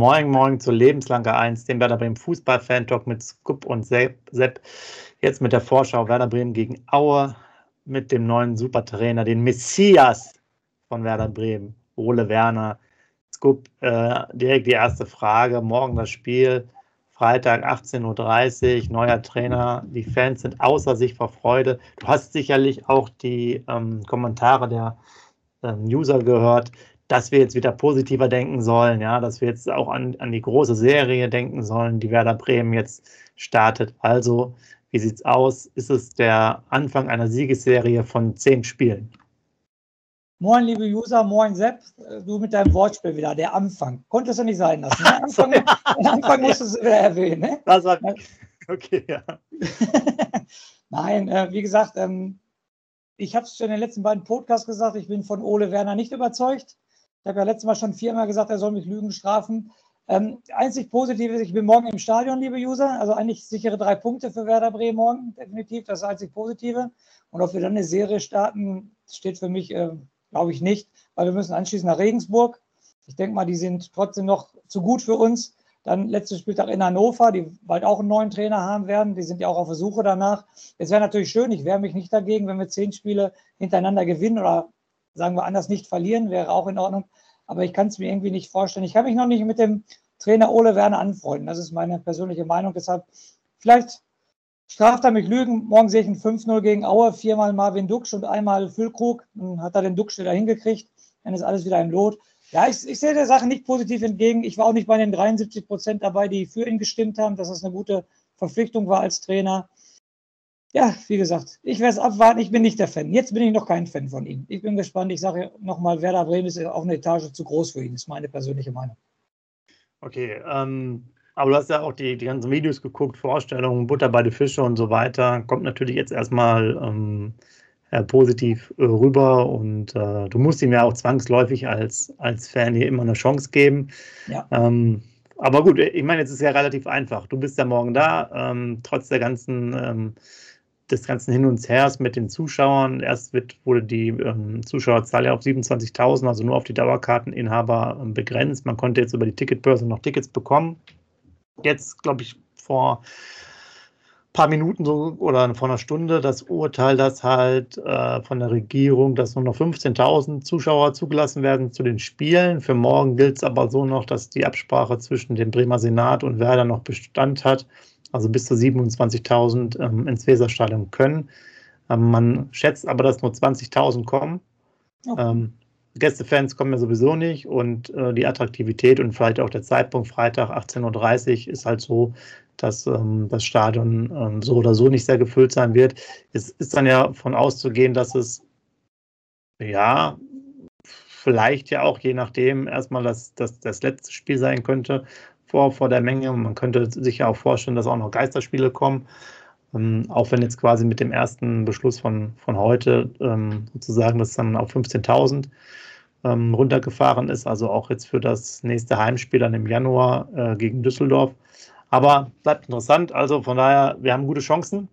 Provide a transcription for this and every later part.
Moin Moin zu Lebenslange 1, dem Werder Bremen Fußball-Fan-Talk mit Skup und Sepp. Jetzt mit der Vorschau Werder Bremen gegen Aue mit dem neuen Supertrainer, den Messias von Werder Bremen, Ole Werner. Skup, äh, direkt die erste Frage. Morgen das Spiel, Freitag 18.30 Uhr, neuer Trainer. Die Fans sind außer sich vor Freude. Du hast sicherlich auch die ähm, Kommentare der ähm, User gehört dass wir jetzt wieder positiver denken sollen, ja, dass wir jetzt auch an, an die große Serie denken sollen, die Werder Bremen jetzt startet. Also, wie sieht es aus? Ist es der Anfang einer Siegesserie von zehn Spielen? Moin, liebe User, moin Sepp, du mit deinem Wortspiel wieder, der Anfang. Konntest du nicht sein lassen. Ne? Anfang, Anfang musstest du wieder erwähnen. Ne? Das war, okay, ja. Nein, äh, wie gesagt, ähm, ich habe es schon in den letzten beiden Podcasts gesagt, ich bin von Ole Werner nicht überzeugt. Ich habe ja letztes Mal schon viermal gesagt, er soll mich Lügen strafen. Ähm, einzig positiv ist, ich bin morgen im Stadion, liebe User. Also eigentlich sichere drei Punkte für Werder Bremen morgen, definitiv. Das ist einzig Positive. Und ob wir dann eine Serie starten, steht für mich, äh, glaube ich, nicht, weil wir müssen anschließend nach Regensburg. Ich denke mal, die sind trotzdem noch zu gut für uns. Dann letztes Spieltag in Hannover, die bald auch einen neuen Trainer haben werden. Die sind ja auch auf der Suche danach. Es wäre natürlich schön, ich wehre mich nicht dagegen, wenn wir zehn Spiele hintereinander gewinnen oder sagen wir anders, nicht verlieren, wäre auch in Ordnung. Aber ich kann es mir irgendwie nicht vorstellen. Ich kann mich noch nicht mit dem Trainer Ole Werner anfreunden. Das ist meine persönliche Meinung. Deshalb, vielleicht straft er mich Lügen. Morgen sehe ich ein 5-0 gegen Aue, viermal Marvin Duksch und einmal Füllkrug. Dann hat er den Duksch wieder hingekriegt. Dann ist alles wieder im Lot. Ja, ich, ich, sehe der Sache nicht positiv entgegen. Ich war auch nicht bei den 73 Prozent dabei, die für ihn gestimmt haben, dass das eine gute Verpflichtung war als Trainer ja, wie gesagt, ich werde es abwarten. Ich bin nicht der Fan. Jetzt bin ich noch kein Fan von ihm. Ich bin gespannt. Ich sage nochmal, Werder Bremen ist auch eine Etage zu groß für ihn. Das ist meine persönliche Meinung. Okay, ähm, aber du hast ja auch die, die ganzen Videos geguckt, Vorstellungen, Butter bei den Fische und so weiter. Kommt natürlich jetzt erstmal ähm, äh, positiv äh, rüber und äh, du musst ihm ja auch zwangsläufig als, als Fan hier immer eine Chance geben. Ja. Ähm, aber gut, ich meine, jetzt ist es ja relativ einfach. Du bist ja morgen da, ähm, trotz der ganzen ähm, des ganzen Hin und Hers mit den Zuschauern. Erst wird, wurde die ähm, Zuschauerzahl ja auf 27.000, also nur auf die Dauerkarteninhaber ähm, begrenzt. Man konnte jetzt über die Ticketbörse noch Tickets bekommen. Jetzt, glaube ich, vor ein paar Minuten so oder vor einer Stunde das Urteil, dass halt äh, von der Regierung, dass nur noch 15.000 Zuschauer zugelassen werden zu den Spielen. Für morgen gilt es aber so noch, dass die Absprache zwischen dem Bremer Senat und Werder noch Bestand hat also bis zu 27.000 ähm, ins Weserstadion können. Ähm, man schätzt aber, dass nur 20.000 kommen. Okay. Ähm, Gästefans kommen ja sowieso nicht und äh, die Attraktivität und vielleicht auch der Zeitpunkt Freitag 18.30 Uhr ist halt so, dass ähm, das Stadion ähm, so oder so nicht sehr gefüllt sein wird. Es ist dann ja von auszugehen, dass es ja vielleicht ja auch je nachdem erstmal das, das, das letzte Spiel sein könnte vor, vor der Menge. Man könnte sich ja auch vorstellen, dass auch noch Geisterspiele kommen. Ähm, auch wenn jetzt quasi mit dem ersten Beschluss von, von heute ähm, sozusagen das dann auf 15.000 ähm, runtergefahren ist, also auch jetzt für das nächste Heimspiel dann im Januar äh, gegen Düsseldorf. Aber bleibt interessant, also von daher, wir haben gute Chancen.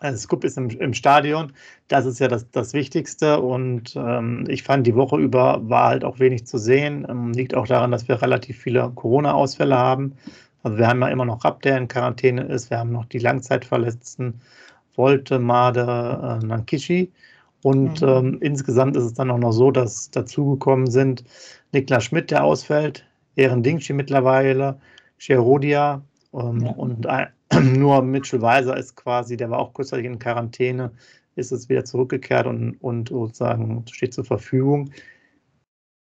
Also Scoop ist im, im, Stadion, das ist ja das, das Wichtigste und ähm, ich fand, die Woche über war halt auch wenig zu sehen. Ähm, liegt auch daran, dass wir relativ viele Corona-Ausfälle haben. Also wir haben ja immer noch Rapp, der in Quarantäne ist, wir haben noch die Langzeitverletzten, Volte, Made, äh, Nankishi und mhm. ähm, insgesamt ist es dann auch noch so, dass dazugekommen sind Niklas Schmidt, der ausfällt, Ehren Dingshi mittlerweile, Cherodia ähm, ja. und ein, nur Mitchell Weiser ist quasi, der war auch kurzzeitig in Quarantäne, ist es wieder zurückgekehrt und, und sozusagen steht zur Verfügung.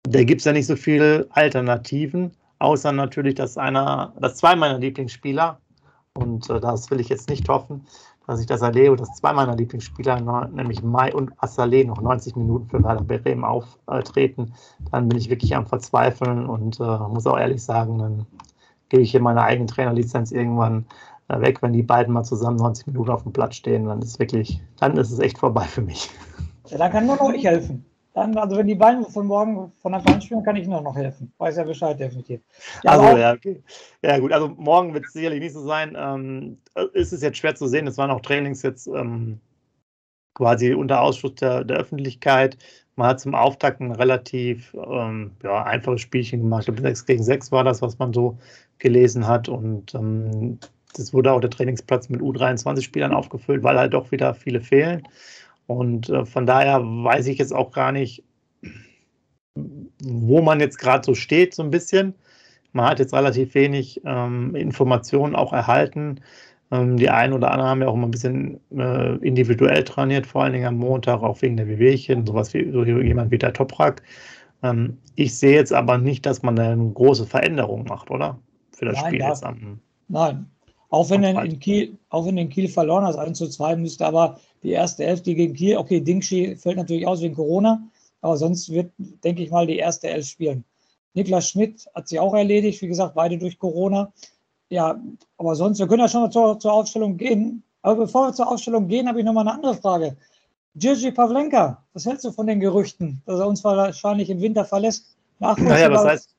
Da gibt es ja nicht so viele Alternativen, außer natürlich, dass einer, dass zwei meiner Lieblingsspieler, und äh, das will ich jetzt nicht hoffen, dass ich das erlebe, dass zwei meiner Lieblingsspieler, nämlich Mai und Assalé, noch 90 Minuten für Werder Bremen auftreten, dann bin ich wirklich am Verzweifeln und äh, muss auch ehrlich sagen, dann gebe ich hier meine eigene Trainerlizenz irgendwann weg, wenn die beiden mal zusammen 90 Minuten auf dem Platz stehen, dann ist es wirklich, dann ist es echt vorbei für mich. Ja, dann kann nur noch ich helfen. Dann, also wenn die beiden von morgen von Anfang an spielen, kann ich nur noch helfen. Weiß ja Bescheid, definitiv. Ja, also ja, okay. Ja gut, also morgen wird es sicherlich nicht so sein. Ähm, ist es jetzt schwer zu sehen, es waren auch Trainings jetzt ähm, quasi unter Ausschluss der, der Öffentlichkeit. Man hat zum Auftakt ein relativ ähm, ja, einfaches Spielchen gemacht. Ich glaube, 6 gegen 6 war das, was man so gelesen hat. Und ähm, das wurde auch der Trainingsplatz mit U23-Spielern aufgefüllt, weil halt doch wieder viele fehlen. Und äh, von daher weiß ich jetzt auch gar nicht, wo man jetzt gerade so steht, so ein bisschen. Man hat jetzt relativ wenig ähm, Informationen auch erhalten. Ähm, die einen oder anderen haben ja auch immer ein bisschen äh, individuell trainiert, vor allen Dingen am Montag, auch wegen der Wehwehchen, sowas wie so jemand wie der Toprak. Ähm, ich sehe jetzt aber nicht, dass man da eine große Veränderung macht, oder? Für das Nein, Spiel jetzt am. Nein. Auch wenn, er in Kiel, auch wenn in Kiel verloren hat, 1 zu 2, müsste aber die erste Elf, die gegen Kiel, okay, Dingshi fällt natürlich aus wegen Corona, aber sonst wird, denke ich mal, die erste Elf spielen. Niklas Schmidt hat sich auch erledigt, wie gesagt, beide durch Corona. Ja, aber sonst, wir können ja schon mal zur, zur Aufstellung gehen. Aber bevor wir zur Aufstellung gehen, habe ich noch mal eine andere Frage. Jirgi Pavlenka, was hältst du von den Gerüchten, dass er uns wahrscheinlich im Winter verlässt? Naja, was heißt,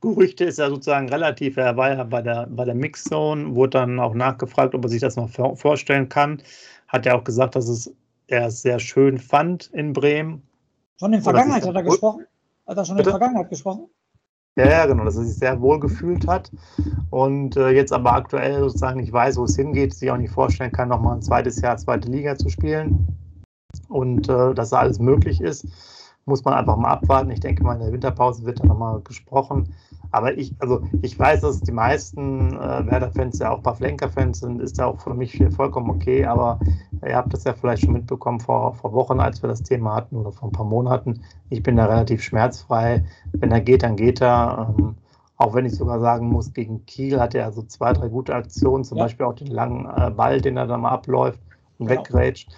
Gerüchte ist ja sozusagen relativ. Er war ja bei der, bei der Mixzone, wurde dann auch nachgefragt, ob er sich das noch vorstellen kann. Hat ja auch gesagt, dass es er es sehr schön fand in Bremen. Schon in der Vergangenheit hat er gesprochen? Hat er schon Bitte? in der Vergangenheit gesprochen? Ja, ja, genau, dass er sich sehr wohl gefühlt hat und äh, jetzt aber aktuell sozusagen nicht weiß, wo es hingeht, sich auch nicht vorstellen kann, nochmal ein zweites Jahr zweite Liga zu spielen und äh, dass da alles möglich ist, muss man einfach mal abwarten. Ich denke mal, in der Winterpause wird da nochmal gesprochen. Aber ich, also ich weiß, dass die meisten äh, Werder-Fans ja auch ein paar Flenker-Fans sind, ist ja auch für mich vollkommen okay, aber ihr habt das ja vielleicht schon mitbekommen vor, vor Wochen, als wir das Thema hatten oder vor ein paar Monaten. Ich bin da relativ schmerzfrei. Wenn er geht, dann geht er. Ähm, auch wenn ich sogar sagen muss, gegen Kiel hat er so zwei, drei gute Aktionen, zum ja. Beispiel auch den langen äh, Ball, den er da mal abläuft und genau. weggrätscht.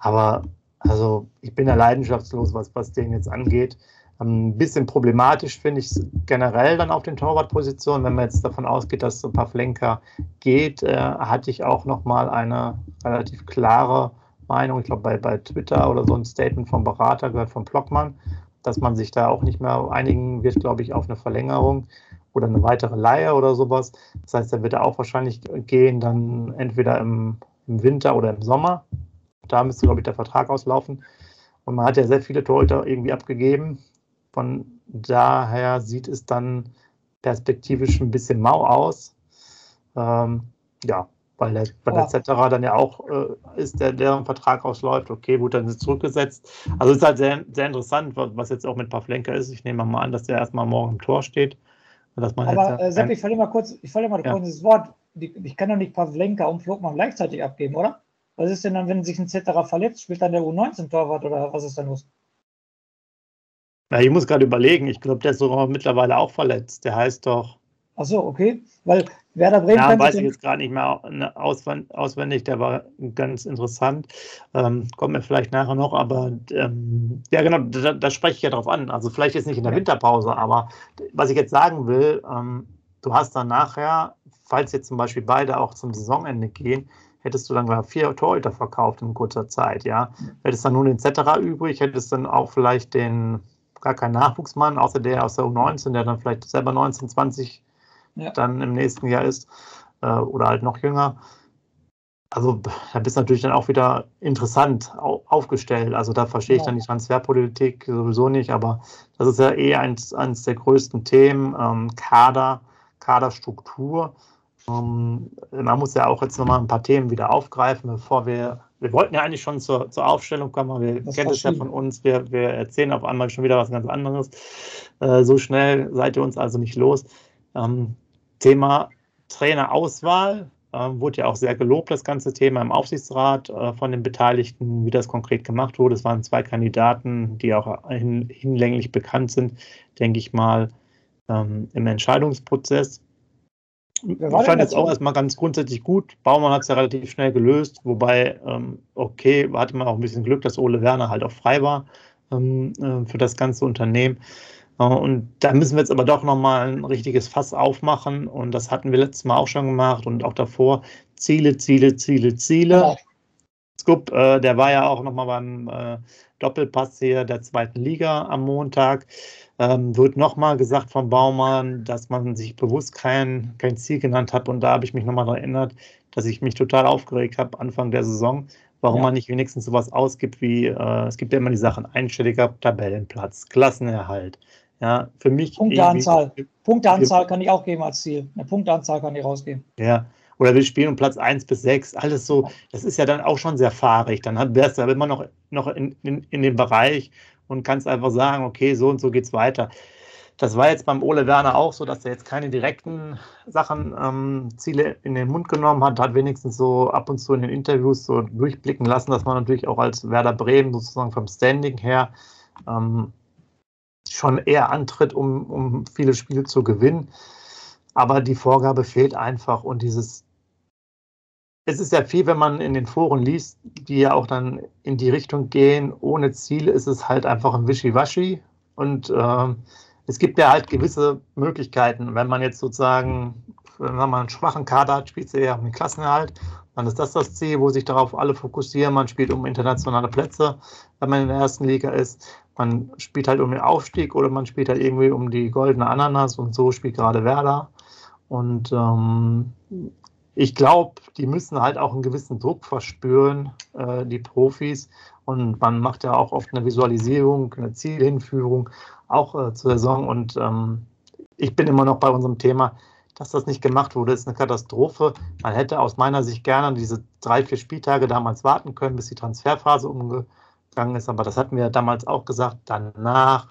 Aber also ich bin ja leidenschaftslos, was, was den jetzt angeht. Ein bisschen problematisch finde ich es generell dann auf den Torwartpositionen, wenn man jetzt davon ausgeht, dass so ein paar Flenker geht, äh, hatte ich auch nochmal eine relativ klare Meinung, ich glaube bei, bei Twitter oder so ein Statement vom Berater gehört von Blockmann, dass man sich da auch nicht mehr einigen wird, glaube ich, auf eine Verlängerung oder eine weitere Leihe oder sowas. Das heißt, er wird auch wahrscheinlich gehen, dann entweder im, im Winter oder im Sommer. Da müsste, glaube ich, der Vertrag auslaufen. Und man hat ja sehr viele Torhüter irgendwie abgegeben. Von daher sieht es dann perspektivisch ein bisschen mau aus. Ähm, ja, weil der, weil der Zetterer dann ja auch äh, ist, der, deren Vertrag ausläuft. Okay, wurde dann zurückgesetzt. Also es ist halt sehr, sehr interessant, was jetzt auch mit Pavlenka ist. Ich nehme mal an, dass der erstmal morgen im Tor steht. Dass man Aber äh, Sepp, ich verliere mal kurz, ich verliere mal ja. kurz das Wort. Ich kann doch nicht Pavlenka und Flogmann gleichzeitig abgeben, oder? Was ist denn dann, wenn sich ein Zetterer verletzt? Spielt dann der U19-Torwart oder was ist da los? Ja, ich muss gerade überlegen. Ich glaube, der ist sogar mittlerweile auch verletzt. Der heißt doch. Ach so, okay. Weil Werder Bremen. Ja, weiß ich jetzt gerade nicht mehr auswendig. Der war ganz interessant. Ähm, kommt mir vielleicht nachher noch. Aber ähm, ja, genau, da, da, spreche ich ja drauf an. Also, vielleicht jetzt nicht in der Winterpause. Aber was ich jetzt sagen will, ähm, du hast dann nachher, falls jetzt zum Beispiel beide auch zum Saisonende gehen, hättest du dann vier Torhüter verkauft in kurzer Zeit, ja. Hättest dann nur den Zetterer übrig, hättest dann auch vielleicht den gar keinen Nachwuchsmann, außer der aus der U19, der dann vielleicht selber 19, 20 ja. dann im nächsten Jahr ist äh, oder halt noch jünger. Also da bist du natürlich dann auch wieder interessant aufgestellt. Also da verstehe ich dann die Transferpolitik sowieso nicht, aber das ist ja eh eins, eins der größten Themen, ähm, Kader, Kaderstruktur. Ähm, man muss ja auch jetzt nochmal ein paar Themen wieder aufgreifen, bevor wir wir wollten ja eigentlich schon zur, zur Aufstellung kommen, aber wir kennen es ja von uns, wir, wir erzählen auf einmal schon wieder was ganz anderes. Äh, so schnell seid ihr uns also nicht los. Ähm, Thema Trainerauswahl äh, wurde ja auch sehr gelobt, das ganze Thema im Aufsichtsrat äh, von den Beteiligten, wie das konkret gemacht wurde. Es waren zwei Kandidaten, die auch hin, hinlänglich bekannt sind, denke ich mal, ähm, im Entscheidungsprozess. Ich fand jetzt auch erstmal ganz grundsätzlich gut. Baumann hat es ja relativ schnell gelöst, wobei, ähm, okay, hatte man auch ein bisschen Glück, dass Ole Werner halt auch frei war ähm, äh, für das ganze Unternehmen. Äh, und da müssen wir jetzt aber doch nochmal ein richtiges Fass aufmachen. Und das hatten wir letztes Mal auch schon gemacht und auch davor. Ziele, Ziele, Ziele, Ziele. Ja. Scoop, äh, der war ja auch nochmal beim äh, Doppelpass hier der zweiten Liga am Montag. Ähm, wird nochmal gesagt vom Baumann, dass man sich bewusst kein, kein Ziel genannt hat. Und da habe ich mich nochmal daran erinnert, dass ich mich total aufgeregt habe Anfang der Saison, warum ja. man nicht wenigstens sowas ausgibt wie, äh, es gibt ja immer die Sachen einstelliger Tabellenplatz, Klassenerhalt. Ja, für mich. Punkteanzahl. Punkteanzahl kann ich auch geben als Ziel. Eine Punkteanzahl kann ich rausgeben. Ja, oder wir spielen um Platz 1 bis 6, alles so, das ist ja dann auch schon sehr fahrig. Dann wärst du aber immer noch, noch in, in, in dem Bereich und kannst einfach sagen, okay, so und so geht's weiter. Das war jetzt beim Ole Werner auch so, dass er jetzt keine direkten Sachen, ähm, Ziele in den Mund genommen hat, hat wenigstens so ab und zu in den Interviews so durchblicken lassen, dass man natürlich auch als Werder Bremen sozusagen vom Standing her ähm, schon eher antritt, um, um viele Spiele zu gewinnen. Aber die Vorgabe fehlt einfach und dieses, es ist ja viel, wenn man in den Foren liest, die ja auch dann in die Richtung gehen, ohne Ziel ist es halt einfach ein Wischiwaschi und ähm, es gibt ja halt gewisse Möglichkeiten. Wenn man jetzt sozusagen, wenn man einen schwachen Kader hat, spielt sie eher um den Klassenerhalt. Dann ist das das Ziel, wo sich darauf alle fokussieren. Man spielt um internationale Plätze, wenn man in der ersten Liga ist. Man spielt halt um den Aufstieg oder man spielt halt irgendwie um die goldene Ananas und so spielt gerade Werder. Und ähm, ich glaube, die müssen halt auch einen gewissen Druck verspüren, äh, die Profis. Und man macht ja auch oft eine Visualisierung, eine Zielhinführung auch äh, zur Saison. Und ähm, ich bin immer noch bei unserem Thema, dass das nicht gemacht wurde, ist eine Katastrophe. Man hätte aus meiner Sicht gerne diese drei, vier Spieltage damals warten können, bis die Transferphase umgegangen ist. Aber das hatten wir damals auch gesagt. Danach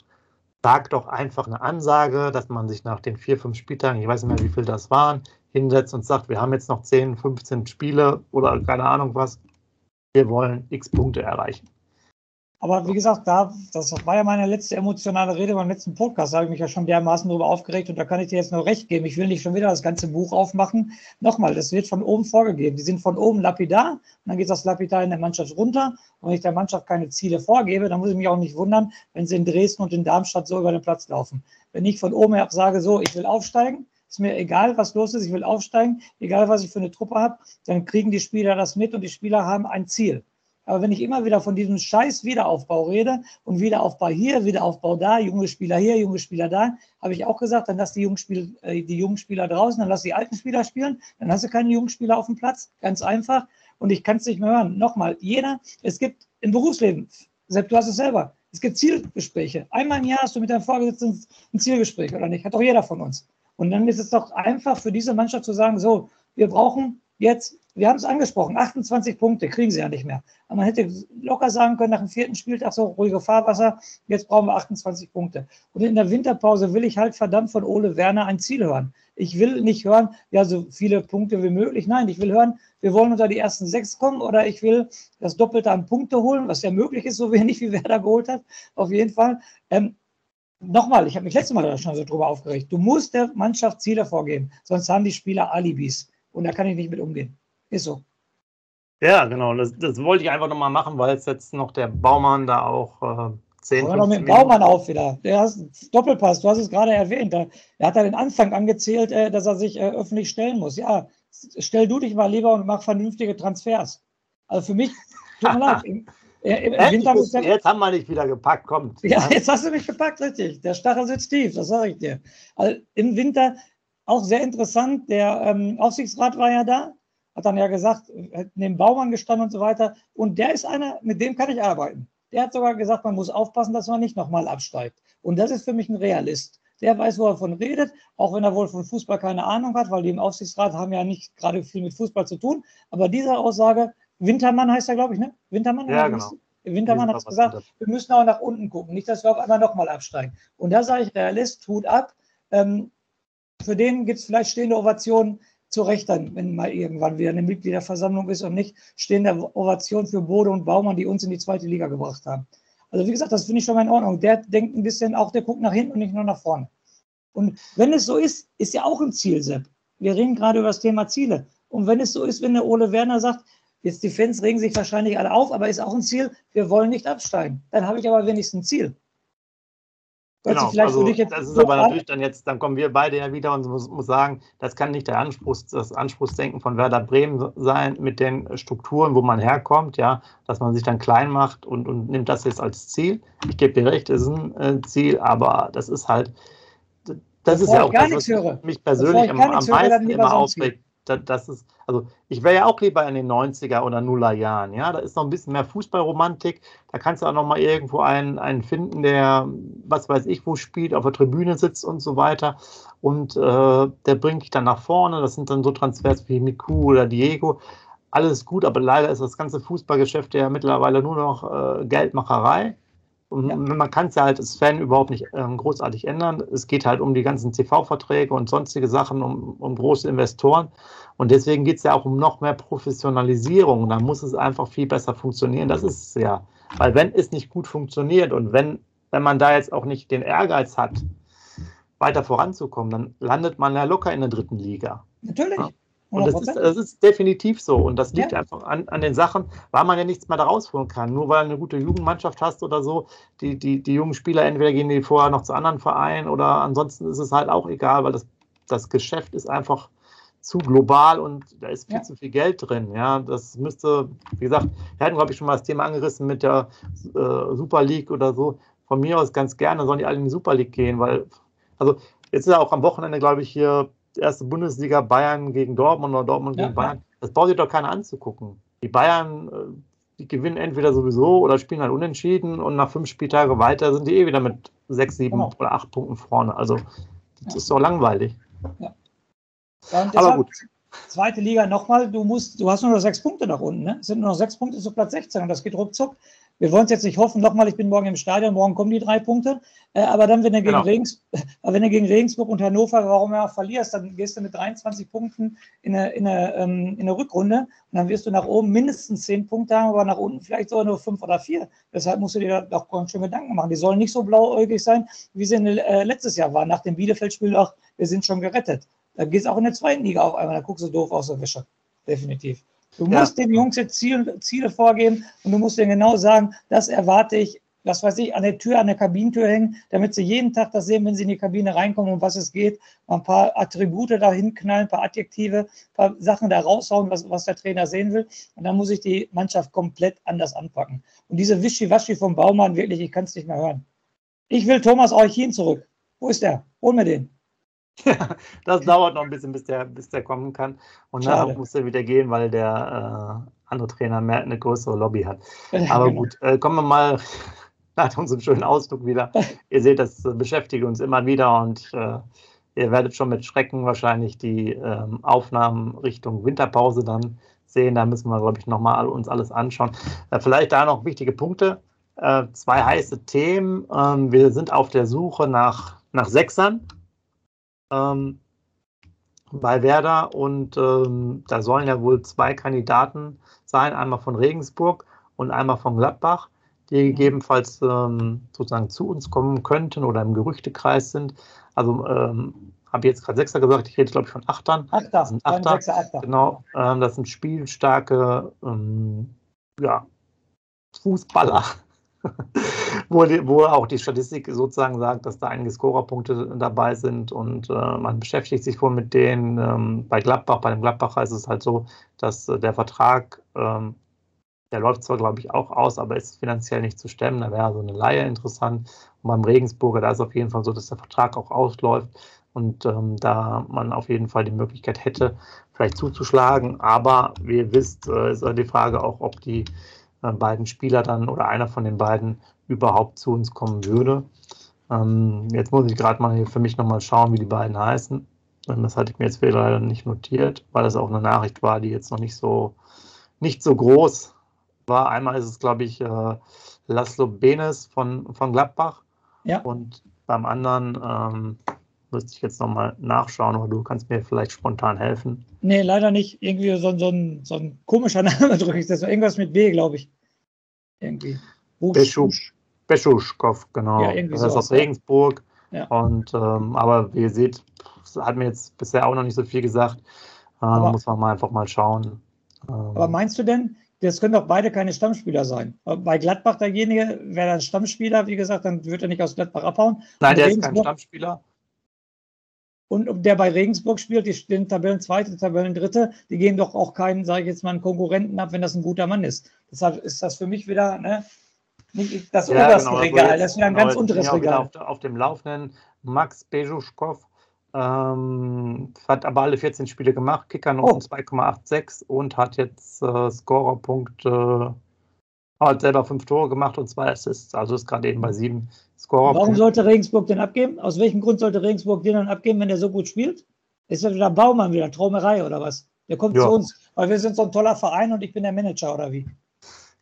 sagt doch einfach eine Ansage, dass man sich nach den vier, fünf Spieltagen, ich weiß nicht mehr, wie viel das waren, hinsetzt und sagt, wir haben jetzt noch 10, 15 Spiele oder keine Ahnung was. Wir wollen x Punkte erreichen. Aber wie gesagt, da, das war ja meine letzte emotionale Rede beim letzten Podcast. Da habe ich mich ja schon dermaßen darüber aufgeregt und da kann ich dir jetzt nur recht geben. Ich will nicht schon wieder das ganze Buch aufmachen. Nochmal, das wird von oben vorgegeben. Die sind von oben lapidar und dann geht das lapidar in der Mannschaft runter. Und wenn ich der Mannschaft keine Ziele vorgebe, dann muss ich mich auch nicht wundern, wenn sie in Dresden und in Darmstadt so über den Platz laufen. Wenn ich von oben her sage, so, ich will aufsteigen, ist mir egal, was los ist, ich will aufsteigen, egal, was ich für eine Truppe habe, dann kriegen die Spieler das mit und die Spieler haben ein Ziel. Aber wenn ich immer wieder von diesem scheiß Wiederaufbau rede und Wiederaufbau hier, Wiederaufbau da, junge Spieler hier, junge Spieler da, habe ich auch gesagt, dann lass die jungen, Spiel, äh, die jungen Spieler draußen, dann lass die alten Spieler spielen, dann hast du keine jungen Spieler auf dem Platz, ganz einfach. Und ich kann es nicht mehr hören. Nochmal, jeder, es gibt im Berufsleben, Sepp, du hast es selber, es gibt Zielgespräche. Einmal im Jahr hast du mit deinem Vorgesetzten ein Zielgespräch, oder nicht? Hat doch jeder von uns. Und dann ist es doch einfach für diese Mannschaft zu sagen, so, wir brauchen jetzt, wir haben es angesprochen, 28 Punkte kriegen sie ja nicht mehr. Aber man hätte locker sagen können, nach dem vierten Spieltag so ruhige Fahrwasser, jetzt brauchen wir 28 Punkte. Und in der Winterpause will ich halt verdammt von Ole Werner ein Ziel hören. Ich will nicht hören, ja, so viele Punkte wie möglich. Nein, ich will hören, wir wollen unter die ersten sechs kommen oder ich will das Doppelte an Punkte holen, was ja möglich ist, so wenig wie Werder geholt hat, auf jeden Fall. Ähm, Nochmal, ich habe mich letztes Mal schon so drüber aufgeregt. Du musst der Mannschaft Ziele vorgeben, sonst haben die Spieler Alibis. Und da kann ich nicht mit umgehen. Ist so. Ja, genau. Das, das wollte ich einfach nochmal machen, weil es jetzt noch der Baumann da auch äh, 10 Hör noch mit dem Baumann auf wieder. Der hat Doppelpass, du hast es gerade erwähnt. Er hat da den Anfang angezählt, äh, dass er sich äh, öffentlich stellen muss. Ja, stell du dich mal lieber und mach vernünftige Transfers. Also für mich, tut mir leid. Im, im Winter muss der, jetzt haben wir dich wieder gepackt, kommt. Ja, jetzt hast du mich gepackt, richtig. Der Stachel sitzt tief, das sage ich dir. Also Im Winter auch sehr interessant, der ähm, Aufsichtsrat war ja da, hat dann ja gesagt, neben Baumann gestanden und so weiter. Und der ist einer, mit dem kann ich arbeiten. Der hat sogar gesagt, man muss aufpassen, dass man nicht nochmal absteigt. Und das ist für mich ein Realist. Der weiß, wo er von redet, auch wenn er wohl von Fußball keine Ahnung hat, weil die im Aufsichtsrat haben ja nicht gerade viel mit Fußball zu tun. Aber diese Aussage, Wintermann heißt er, glaube ich, ne? Wintermann? Ja, genau. Wintermann hat gesagt, wir müssen auch nach unten gucken, nicht, dass wir auf einmal nochmal absteigen. Und da sage ich Realist, Hut ab. Ähm, für den gibt es vielleicht stehende Ovationen zu Recht dann, wenn mal irgendwann wieder eine Mitgliederversammlung ist und nicht stehende Ovationen für Bode und Baumann, die uns in die zweite Liga gebracht haben. Also wie gesagt, das finde ich schon mal in Ordnung. Der denkt ein bisschen auch, der guckt nach hinten und nicht nur nach vorne. Und wenn es so ist, ist ja auch ein Ziel, Sepp. Wir reden gerade über das Thema Ziele. Und wenn es so ist, wenn der Ole Werner sagt, jetzt die Fans regen sich wahrscheinlich alle auf, aber ist auch ein Ziel, wir wollen nicht absteigen. Dann habe ich aber wenigstens ein Ziel. Genau, also das ist aber natürlich dann jetzt, dann kommen wir beide ja wieder und muss, muss sagen, das kann nicht der Anspruch, das Anspruchsdenken von Werder Bremen sein mit den Strukturen, wo man herkommt, ja, dass man sich dann klein macht und, und nimmt das jetzt als Ziel. Ich gebe dir recht, es ist ein äh, Ziel, aber das ist halt, das Bevor ist ja auch das, was höre. mich persönlich am, am meisten immer aufregt. Das ist, also ich wäre ja auch lieber in den 90er oder Nuller Jahren, ja, da ist noch ein bisschen mehr Fußballromantik, da kannst du auch noch mal irgendwo einen, einen finden, der, was weiß ich, wo spielt, auf der Tribüne sitzt und so weiter. Und äh, der bringt dich dann nach vorne, das sind dann so Transfers wie Miku oder Diego, alles gut, aber leider ist das ganze Fußballgeschäft ja mittlerweile nur noch äh, Geldmacherei und ja. man kann es ja halt als Fan überhaupt nicht ähm, großartig ändern. Es geht halt um die ganzen TV-Verträge und sonstige Sachen, um, um große Investoren. Und deswegen geht es ja auch um noch mehr Professionalisierung. Da muss es einfach viel besser funktionieren. Das ist es ja. Weil wenn es nicht gut funktioniert und wenn, wenn man da jetzt auch nicht den Ehrgeiz hat, weiter voranzukommen, dann landet man ja locker in der dritten Liga. Natürlich. Ja. Und das ist, das ist, definitiv so. Und das liegt ja. einfach an, an den Sachen, weil man ja nichts mehr da rausholen kann. Nur weil du eine gute Jugendmannschaft hast oder so, die, die, die jungen Spieler, entweder gehen die vorher noch zu anderen Vereinen oder ansonsten ist es halt auch egal, weil das, das Geschäft ist einfach zu global und da ist viel ja. zu viel Geld drin. Ja, das müsste, wie gesagt, wir hatten, glaube ich, schon mal das Thema angerissen mit der äh, Super League oder so. Von mir aus ganz gerne sollen die alle in die Super League gehen, weil, also jetzt ist ja auch am Wochenende, glaube ich, hier erste Bundesliga Bayern gegen Dortmund oder Dortmund ja, gegen Bayern. Das braucht sich doch keiner anzugucken. Die Bayern, äh, die gewinnen entweder sowieso oder spielen halt unentschieden und nach fünf Spieltagen weiter sind die eh wieder mit sechs, sieben genau. oder acht Punkten vorne. Also das ja. ist doch langweilig. Ja. Aber gut. Zweite Liga nochmal, du musst, du hast nur noch sechs Punkte nach unten, ne? Es sind nur noch sechs Punkte zu Platz 16 und das geht ruckzuck. Wir wollen es jetzt nicht hoffen, nochmal, ich bin morgen im Stadion, morgen kommen die drei Punkte. Äh, aber dann, wenn du, gegen genau. Regens, wenn du gegen Regensburg und Hannover, warum ja auch verlierst, dann gehst du mit 23 Punkten in eine, in, eine, ähm, in eine Rückrunde und dann wirst du nach oben mindestens 10 Punkte haben, aber nach unten vielleicht sogar nur 5 oder 4. Deshalb musst du dir da auch ganz schön Gedanken machen. Die sollen nicht so blauäugig sein, wie sie äh, letztes Jahr waren, nach dem Bielefeld-Spiel auch, wir sind schon gerettet. Da geht es auch in der zweiten Liga auf einmal, da guckst du doof aus der Wäsche. Definitiv. Du musst ja. den Jungs jetzt Ziel, Ziele vorgeben und du musst denen genau sagen, das erwarte ich, was weiß ich, an der Tür, an der Kabinentür hängen, damit sie jeden Tag das sehen, wenn sie in die Kabine reinkommen, um was es geht, mal ein paar Attribute da hinknallen, ein paar Adjektive, ein paar Sachen da raushauen, was, was der Trainer sehen will. Und dann muss ich die Mannschaft komplett anders anpacken. Und diese Wischiwaschi vom Baumann, wirklich, ich kann es nicht mehr hören. Ich will Thomas Euchin zurück. Wo ist der? Hol mir den. Ja, das dauert noch ein bisschen, bis der, bis der kommen kann. Und nachher muss er wieder gehen, weil der äh, andere Trainer mehr eine größere Lobby hat. Aber genau. gut, äh, kommen wir mal nach unserem schönen Ausdruck wieder. ihr seht, das beschäftigt uns immer wieder und äh, ihr werdet schon mit Schrecken wahrscheinlich die ähm, Aufnahmen Richtung Winterpause dann sehen. Da müssen wir, glaube ich, nochmal uns alles anschauen. Äh, vielleicht da noch wichtige Punkte. Äh, zwei heiße Themen. Ähm, wir sind auf der Suche nach, nach Sechsern ähm, bei Werder und ähm, da sollen ja wohl zwei Kandidaten sein, einmal von Regensburg und einmal von Gladbach, die mhm. gegebenenfalls ähm, sozusagen zu uns kommen könnten oder im Gerüchtekreis sind. Also ähm, habe jetzt gerade Sechser gesagt, ich rede glaube ich von Achtern. Achter, das sind Achter, Sechser, Achter. Genau, ähm, das sind spielstarke ähm, ja, Fußballer, wo, die, wo, auch die Statistik sozusagen sagt, dass da einige Scorerpunkte dabei sind und äh, man beschäftigt sich wohl mit denen. Ähm, bei Gladbach, bei dem Gladbacher ist es halt so, dass äh, der Vertrag, ähm, der läuft zwar, glaube ich, auch aus, aber ist finanziell nicht zu stemmen. Da wäre so eine Laie interessant. Und beim Regensburger, da ist es auf jeden Fall so, dass der Vertrag auch ausläuft und ähm, da man auf jeden Fall die Möglichkeit hätte, vielleicht zuzuschlagen. Aber wie ihr wisst, äh, ist die Frage auch, ob die äh, beiden Spieler dann oder einer von den beiden überhaupt zu uns kommen würde. Ähm, jetzt muss ich gerade mal hier für mich nochmal schauen, wie die beiden heißen. Das hatte ich mir jetzt leider nicht notiert, weil das auch eine Nachricht war, die jetzt noch nicht so, nicht so groß war. Einmal ist es, glaube ich, äh, Laszlo Benes von, von Gladbach. Ja. Und beim anderen ähm, müsste ich jetzt nochmal nachschauen, aber du kannst mir vielleicht spontan helfen. Nee, leider nicht. Irgendwie so, so, ein, so ein komischer Name drücke ich das. Irgendwas mit B, glaube ich. Irgendwie. Beschuschkow, genau. Ja, das ist so aus Regensburg. Ja. Und, ähm, aber wie ihr seht, hat mir jetzt bisher auch noch nicht so viel gesagt. Äh, aber, muss man mal einfach mal schauen. Ähm, aber meinst du denn, das können doch beide keine Stammspieler sein? Bei Gladbach derjenige wäre dann Stammspieler, wie gesagt, dann wird er nicht aus Gladbach abhauen. Nein, der ist kein Stammspieler. Und der bei Regensburg spielt, die stehen Tabellen zweite, Tabellen dritte, die gehen doch auch keinen, sage ich jetzt mal, einen Konkurrenten ab, wenn das ein guter Mann ist. Deshalb ist das für mich wieder ne, nicht das ja, oberste genau, Regal, das ist wieder ein genau, ganz unteres Regal. Auf, auf, dem Laufenden Max Bejuschkow Ähm, hat aber alle 14 Spiele gemacht, Kicker noch oh. 2,86 und hat jetzt äh, Scorerpunkte, hat selber fünf Tore gemacht und zwei Assists, also ist gerade eben bei sieben Scorer. Warum sollte Regensburg den abgeben? Aus welchem Grund sollte Regensburg den dann abgeben, wenn der so gut spielt? Ist das wieder Baumann wieder, Traumerei oder was? Der kommt ja. zu uns, weil wir sind so ein toller Verein und ich bin der Manager oder wie?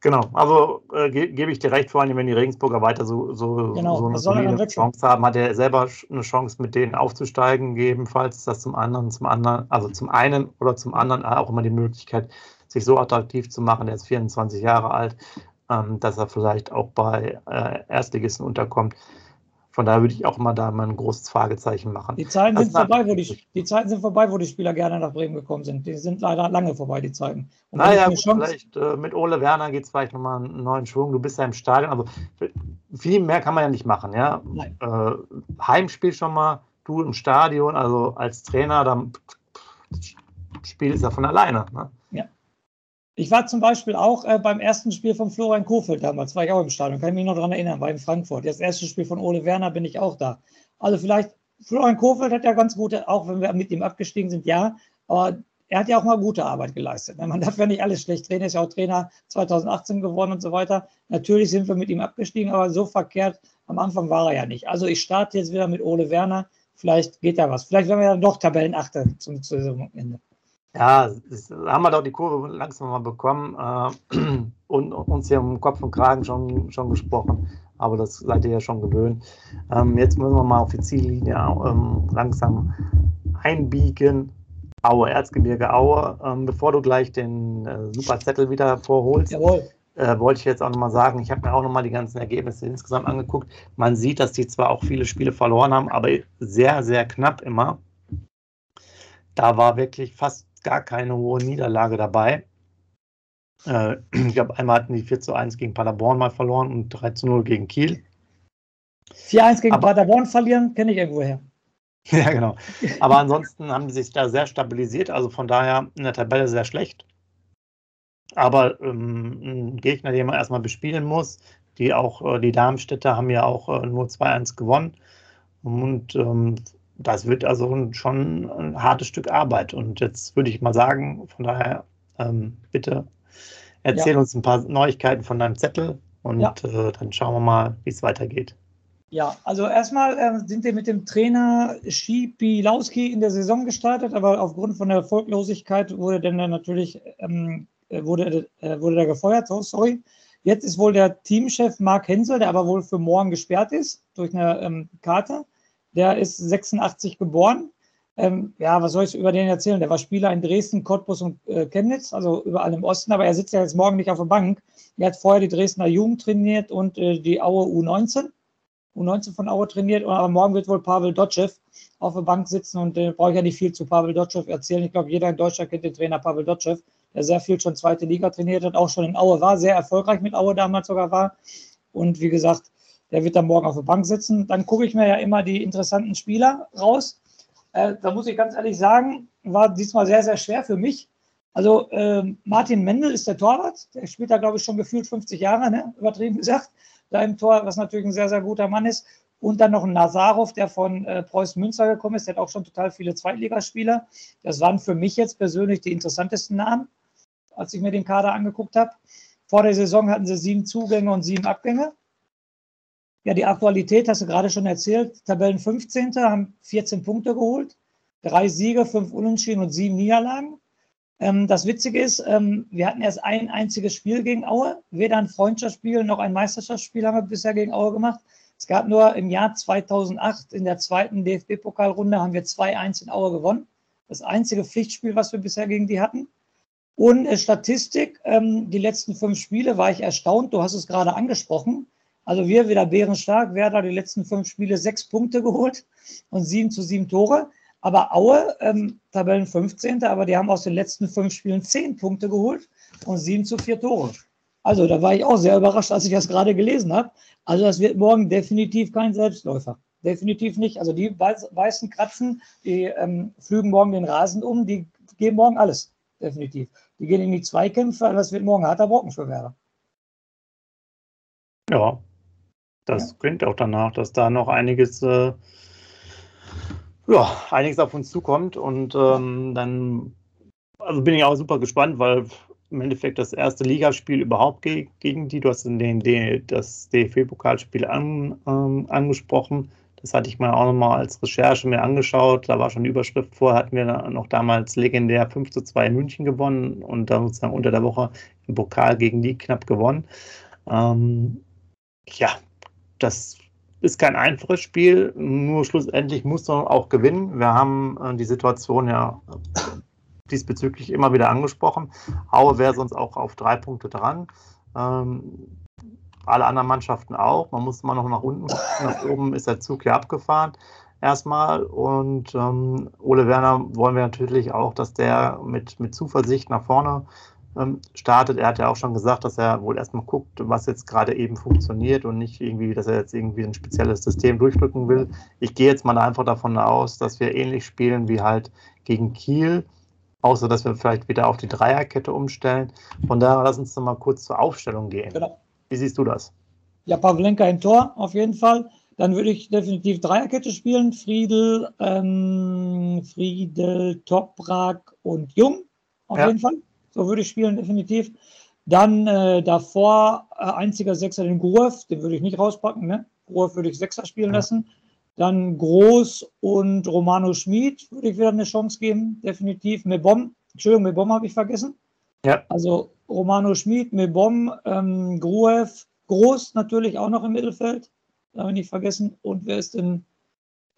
Genau, also äh, ge gebe ich dir recht, vor allem wenn die Regensburger weiter so, so, genau, so eine solide Chance haben, hat er selber eine Chance, mit denen aufzusteigen, gegebenenfalls das zum anderen, zum anderen, also zum einen oder zum anderen auch immer die Möglichkeit, sich so attraktiv zu machen, der ist 24 Jahre alt, ähm, dass er vielleicht auch bei äh, Erstligisten unterkommt. Von daher würde ich auch mal da mal ein großes Fragezeichen machen. Die Zeiten, sind vorbei, wo die, die Zeiten sind vorbei, wo die Spieler gerne nach Bremen gekommen sind. Die sind leider lange vorbei, die Zeiten. Und naja, gut, vielleicht äh, mit Ole Werner geht es vielleicht nochmal einen neuen Schwung. Du bist ja im Stadion. Also viel mehr kann man ja nicht machen. Ja? Äh, Heimspiel schon mal, du im Stadion, also als Trainer, dann Spiel ist ja von alleine. Ne? Ich war zum Beispiel auch äh, beim ersten Spiel von Florian Kofeld damals, war ich auch im Stadion, kann ich mich noch daran erinnern, war in Frankfurt. Das erste Spiel von Ole Werner bin ich auch da. Also vielleicht, Florian Kofeld hat ja ganz gute, auch wenn wir mit ihm abgestiegen sind, ja, aber er hat ja auch mal gute Arbeit geleistet. Man darf ja nicht alles schlecht drehen, er ist ja auch Trainer 2018 geworden und so weiter. Natürlich sind wir mit ihm abgestiegen, aber so verkehrt am Anfang war er ja nicht. Also ich starte jetzt wieder mit Ole Werner, vielleicht geht da was. Vielleicht werden wir ja doch Tabellenachter zum Saisonende. Ja, das haben wir doch die Kurve langsam mal bekommen äh, und uns hier im Kopf und Kragen schon, schon gesprochen. Aber das seid ihr ja schon gewöhnt. Ähm, jetzt müssen wir mal auf die Ziellinie ähm, langsam einbiegen. Aue, Erzgebirge Aue. Ähm, bevor du gleich den äh, super Zettel wieder vorholst, äh, wollte ich jetzt auch nochmal sagen, ich habe mir auch nochmal die ganzen Ergebnisse insgesamt angeguckt. Man sieht, dass die zwar auch viele Spiele verloren haben, aber sehr, sehr knapp immer. Da war wirklich fast gar keine hohe Niederlage dabei. Äh, ich glaube, einmal hatten die 4 zu 1 gegen Paderborn mal verloren und 3 zu 0 gegen Kiel. 4-1 gegen Aber, Paderborn verlieren, kenne ich irgendwoher. ja, genau. Aber ansonsten haben sie sich da sehr stabilisiert, also von daher in der Tabelle sehr schlecht. Aber ähm, ein Gegner, den man erstmal bespielen muss, die auch, äh, die Darmstädter haben ja auch äh, nur 2-1 gewonnen. Und ähm, das wird also schon ein hartes Stück Arbeit. Und jetzt würde ich mal sagen, von daher ähm, bitte erzähl ja. uns ein paar Neuigkeiten von deinem Zettel und ja. äh, dann schauen wir mal, wie es weitergeht. Ja, also erstmal äh, sind wir mit dem Trainer Schipilowski in der Saison gestartet, aber aufgrund von der Erfolglosigkeit wurde dann natürlich ähm, äh, wurde, äh, wurde der gefeuert. So, sorry. Jetzt ist wohl der Teamchef Marc Hensel, der aber wohl für morgen gesperrt ist durch eine ähm, Karte. Der ist 86 geboren. Ähm, ja, was soll ich über den erzählen? Der war Spieler in Dresden, Cottbus und äh, Chemnitz, also überall im Osten, aber er sitzt ja jetzt morgen nicht auf der Bank. Er hat vorher die Dresdner Jugend trainiert und äh, die Aue U19. U19 von Aue trainiert, aber morgen wird wohl Pavel Dotschew auf der Bank sitzen und äh, brauche ich ja nicht viel zu Pavel Dotschew erzählen. Ich glaube, jeder in Deutschland kennt den Trainer Pavel Dotschew, der sehr viel schon zweite Liga trainiert hat, auch schon in Aue war, sehr erfolgreich mit Aue damals sogar war. Und wie gesagt, der wird dann morgen auf der Bank sitzen. Dann gucke ich mir ja immer die interessanten Spieler raus. Äh, da muss ich ganz ehrlich sagen, war diesmal sehr, sehr schwer für mich. Also äh, Martin Mendel ist der Torwart. Der spielt da, glaube ich, schon gefühlt 50 Jahre, ne? übertrieben gesagt, da im Tor, was natürlich ein sehr, sehr guter Mann ist. Und dann noch ein Nazarov, der von äh, Preußen Münster gekommen ist. Der hat auch schon total viele Zweitligaspieler. Das waren für mich jetzt persönlich die interessantesten Namen, als ich mir den Kader angeguckt habe. Vor der Saison hatten sie sieben Zugänge und sieben Abgänge. Ja, die Aktualität hast du gerade schon erzählt. Tabellen 15. haben 14 Punkte geholt, drei Siege, fünf Unentschieden und sieben Niederlagen. Ähm, das Witzige ist, ähm, wir hatten erst ein einziges Spiel gegen Aue. Weder ein Freundschaftsspiel noch ein Meisterschaftsspiel haben wir bisher gegen Aue gemacht. Es gab nur im Jahr 2008 in der zweiten DFB-Pokalrunde haben wir 2-1 in Aue gewonnen. Das einzige Pflichtspiel, was wir bisher gegen die hatten. Und äh, Statistik, ähm, die letzten fünf Spiele war ich erstaunt. Du hast es gerade angesprochen. Also wir wieder bärenstark. Werder die letzten fünf Spiele sechs Punkte geholt und sieben zu sieben Tore. Aber Aue, ähm, Tabellen 15. Aber die haben aus den letzten fünf Spielen zehn Punkte geholt und sieben zu vier Tore. Also da war ich auch sehr überrascht, als ich das gerade gelesen habe. Also das wird morgen definitiv kein Selbstläufer. Definitiv nicht. Also die weißen Kratzen, die ähm, flügen morgen den Rasen um, die geben morgen alles. Definitiv. Die gehen in die Zweikämpfe, das wird morgen harter Brocken für Werder. Ja, das ja. klingt auch danach, dass da noch einiges äh, ja, einiges auf uns zukommt und ähm, dann also bin ich auch super gespannt, weil im Endeffekt das erste Ligaspiel überhaupt ge gegen die, du hast den, den, das DFB-Pokalspiel an, ähm, angesprochen. Das hatte ich mal auch nochmal als Recherche mir angeschaut. Da war schon die Überschrift vor, hatten wir noch damals legendär 5 zu 2 in München gewonnen und dann sozusagen unter der Woche im Pokal gegen die knapp gewonnen. Ähm, ja, das ist kein einfaches Spiel, nur schlussendlich muss man auch gewinnen. Wir haben äh, die Situation ja diesbezüglich immer wieder angesprochen. Aue wäre sonst auch auf drei Punkte dran. Ähm, alle anderen Mannschaften auch. Man muss immer noch nach unten. Nach oben ist der Zug ja abgefahren erstmal. Und ähm, Ole Werner wollen wir natürlich auch, dass der mit, mit Zuversicht nach vorne ähm, startet. Er hat ja auch schon gesagt, dass er wohl erstmal guckt, was jetzt gerade eben funktioniert und nicht irgendwie, dass er jetzt irgendwie ein spezielles System durchdrücken will. Ich gehe jetzt mal einfach davon aus, dass wir ähnlich spielen wie halt gegen Kiel, außer dass wir vielleicht wieder auf die Dreierkette umstellen. Von daher lass uns noch mal kurz zur Aufstellung gehen. Genau. Wie siehst du das? Ja, Pavlenka im Tor auf jeden Fall. Dann würde ich definitiv Dreierkette spielen. Friedel, ähm, Friedel, Toprak und Jung auf ja. jeden Fall. So würde ich spielen, definitiv. Dann äh, davor äh, einziger Sechser den Gruev, den würde ich nicht rauspacken. Ne? Gruev würde ich Sechser spielen ja. lassen. Dann Groß und Romano Schmid würde ich wieder eine Chance geben, definitiv. Mebom, Entschuldigung, Mebom habe ich vergessen. Ja. Also Romano Schmid, Mebom, ähm, Gruev, Groß natürlich auch noch im Mittelfeld, darf ich nicht vergessen. Und wer ist denn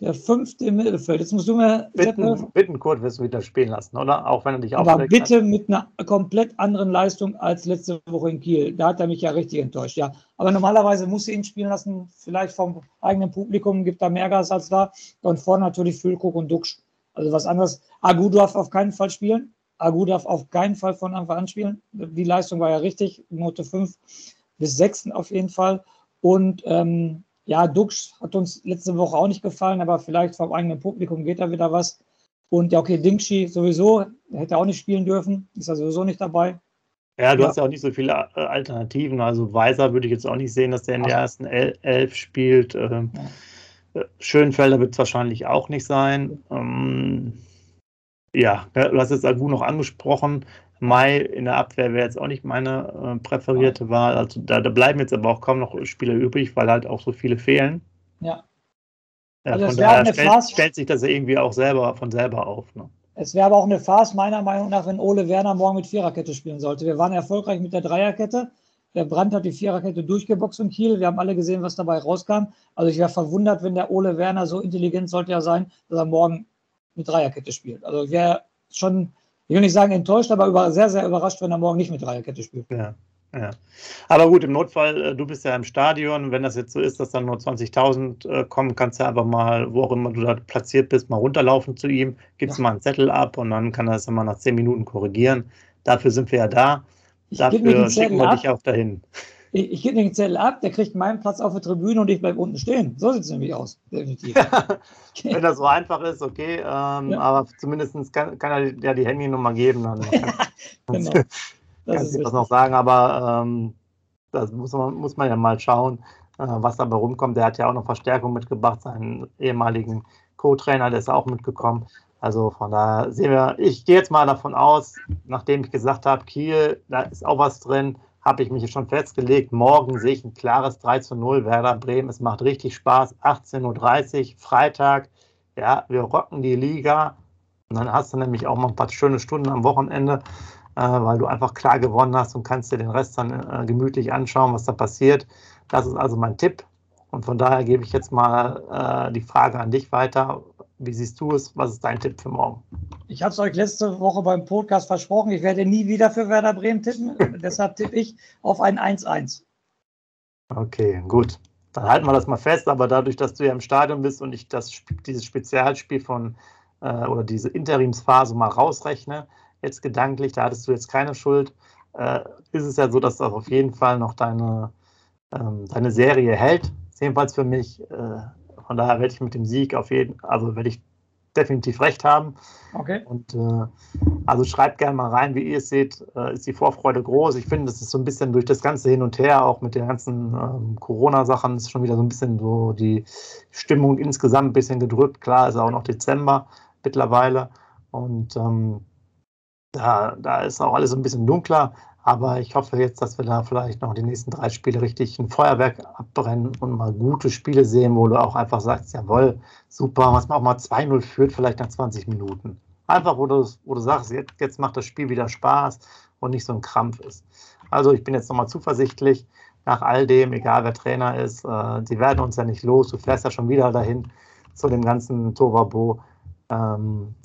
der fünfte im Mittelfeld. Jetzt musst du mir. Bitten, Bittenkurt wirst du wieder spielen lassen, oder? Auch wenn er dich Aber bitte hat. mit einer komplett anderen Leistung als letzte Woche in Kiel. Da hat er mich ja richtig enttäuscht, ja. Aber normalerweise muss du ihn spielen lassen, vielleicht vom eigenen Publikum, gibt da mehr Gas als da. Und vorne natürlich Füllkrug und Duxch. Also was anderes. Agu darf auf keinen Fall spielen. Agu darf auf keinen Fall von Anfang an spielen. Die Leistung war ja richtig. Note 5 bis 6 auf jeden Fall. Und ähm, ja, Dux hat uns letzte Woche auch nicht gefallen, aber vielleicht vom eigenen Publikum geht da wieder was. Und ja, okay, Dingshi sowieso, hätte auch nicht spielen dürfen, ist ja sowieso nicht dabei. Ja, du ja. hast ja auch nicht so viele äh, Alternativen. Also Weiser würde ich jetzt auch nicht sehen, dass der in der ersten Elf spielt. Ähm, ja. Äh, Schönfelder wird es wahrscheinlich auch nicht sein. Ähm, ja, du hast jetzt Agu noch angesprochen. Mai in der Abwehr wäre jetzt auch nicht meine äh, präferierte Wahl. Also da, da, bleiben jetzt aber auch kaum noch Spieler übrig, weil halt auch so viele fehlen. Ja. ja also von daher stellt, stellt, sich das ja irgendwie auch selber von selber auf. Ne? Es wäre aber auch eine Farce, meiner Meinung nach, wenn Ole Werner morgen mit Viererkette spielen sollte. Wir waren erfolgreich mit der Dreierkette. Der Brand hat die Viererkette durchgeboxt in Kiel. Wir haben alle gesehen, was dabei rauskam. Also ich wäre verwundert, wenn der Ole Werner so intelligent sollte ja sein, dass er morgen mit Dreierkette spielt. Also ich wäre schon ich will nicht sagen enttäuscht, aber über, sehr, sehr überrascht, wenn er morgen nicht mit Dreierkette spielt. Ja. Ja. Aber gut, im Notfall, äh, du bist ja im Stadion. Wenn das jetzt so ist, dass dann nur 20.000 äh, kommen, kannst du einfach mal, wo auch immer du da platziert bist, mal runterlaufen zu ihm, gibst ja. mal einen Zettel ab und dann kann er das immer nach 10 Minuten korrigieren. Dafür sind wir ja da. Ich Dafür schicken wir ab. dich auch dahin ich, ich gebe den Zettel ab, der kriegt meinen Platz auf der Tribüne und ich bleibe unten stehen. So sieht es nämlich aus, definitiv. Wenn das so einfach ist, okay. Ähm, ja. Aber zumindest kann, kann, er ja die Handynummer geben. Dann genau. kannst du das noch sagen. Aber ähm, das muss man, muss man ja mal schauen, äh, was dabei rumkommt. Der hat ja auch noch Verstärkung mitgebracht, seinen ehemaligen Co-Trainer, der ist auch mitgekommen. Also von daher sehen wir, ich gehe jetzt mal davon aus, nachdem ich gesagt habe, Kiel, da ist auch was drin, habe ich mich schon festgelegt. Morgen sehe ich ein klares 3 zu 0 Werder Bremen. Es macht richtig Spaß. 18.30 Uhr, Freitag. Ja, wir rocken die Liga. Und dann hast du nämlich auch mal ein paar schöne Stunden am Wochenende, äh, weil du einfach klar gewonnen hast und kannst dir den Rest dann äh, gemütlich anschauen, was da passiert. Das ist also mein Tipp. Und von daher gebe ich jetzt mal äh, die Frage an dich weiter. Wie siehst du es? Was ist dein Tipp für morgen? Ich habe es euch letzte Woche beim Podcast versprochen. Ich werde nie wieder für Werder Bremen tippen. Deshalb tippe ich auf ein 1-1. Okay, gut. Dann halten wir das mal fest. Aber dadurch, dass du ja im Stadion bist und ich das, dieses Spezialspiel von äh, oder diese Interimsphase mal rausrechne, jetzt gedanklich, da hattest du jetzt keine Schuld, äh, ist es ja so, dass das auf jeden Fall noch deine, ähm, deine Serie hält. Jedenfalls für mich. Äh, von daher werde ich mit dem Sieg auf jeden also werde ich definitiv recht haben. Okay. Und äh, also schreibt gerne mal rein, wie ihr es seht, äh, ist die Vorfreude groß. Ich finde, das ist so ein bisschen durch das ganze Hin und Her, auch mit den ganzen ähm, Corona-Sachen, ist schon wieder so ein bisschen so die Stimmung insgesamt ein bisschen gedrückt. Klar, ist auch noch Dezember mittlerweile. Und ähm, da, da ist auch alles so ein bisschen dunkler. Aber ich hoffe jetzt, dass wir da vielleicht noch die nächsten drei Spiele richtig ein Feuerwerk abbrennen und mal gute Spiele sehen, wo du auch einfach sagst, jawohl, super, was man auch mal 2-0 führt, vielleicht nach 20 Minuten. Einfach, wo du, wo du sagst, jetzt, jetzt macht das Spiel wieder Spaß und nicht so ein Krampf ist. Also ich bin jetzt nochmal zuversichtlich, nach all dem, egal wer Trainer ist, äh, die werden uns ja nicht los. Du fährst ja schon wieder dahin zu dem ganzen Tovabo. Ähm,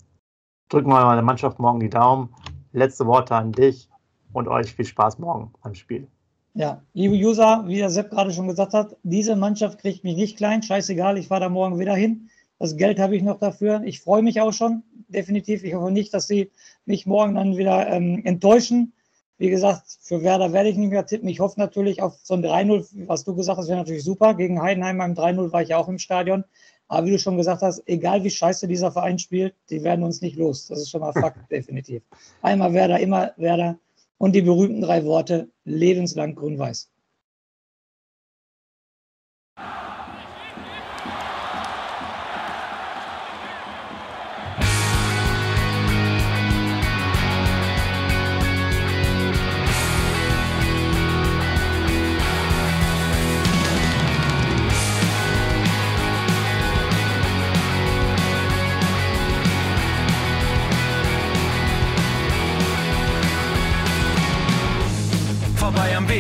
drücken wir mal der Mannschaft morgen die Daumen. Letzte Worte an dich und euch viel Spaß morgen beim Spiel. Ja, liebe User, wie der Sepp gerade schon gesagt hat, diese Mannschaft kriegt mich nicht klein. Scheißegal, ich fahre da morgen wieder hin. Das Geld habe ich noch dafür. Ich freue mich auch schon, definitiv. Ich hoffe nicht, dass sie mich morgen dann wieder ähm, enttäuschen. Wie gesagt, für Werder werde ich nicht mehr tippen. Ich hoffe natürlich auf so ein 3-0, was du gesagt hast, wäre natürlich super. Gegen Heidenheim beim 3-0 war ich ja auch im Stadion. Aber wie du schon gesagt hast, egal wie scheiße dieser Verein spielt, die werden uns nicht los. Das ist schon mal Fakt, definitiv. Einmal Werder, immer Werder und die berühmten drei Worte lebenslang grün-weiß.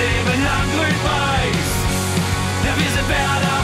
leben am grün-weiß. Der wir sind Werder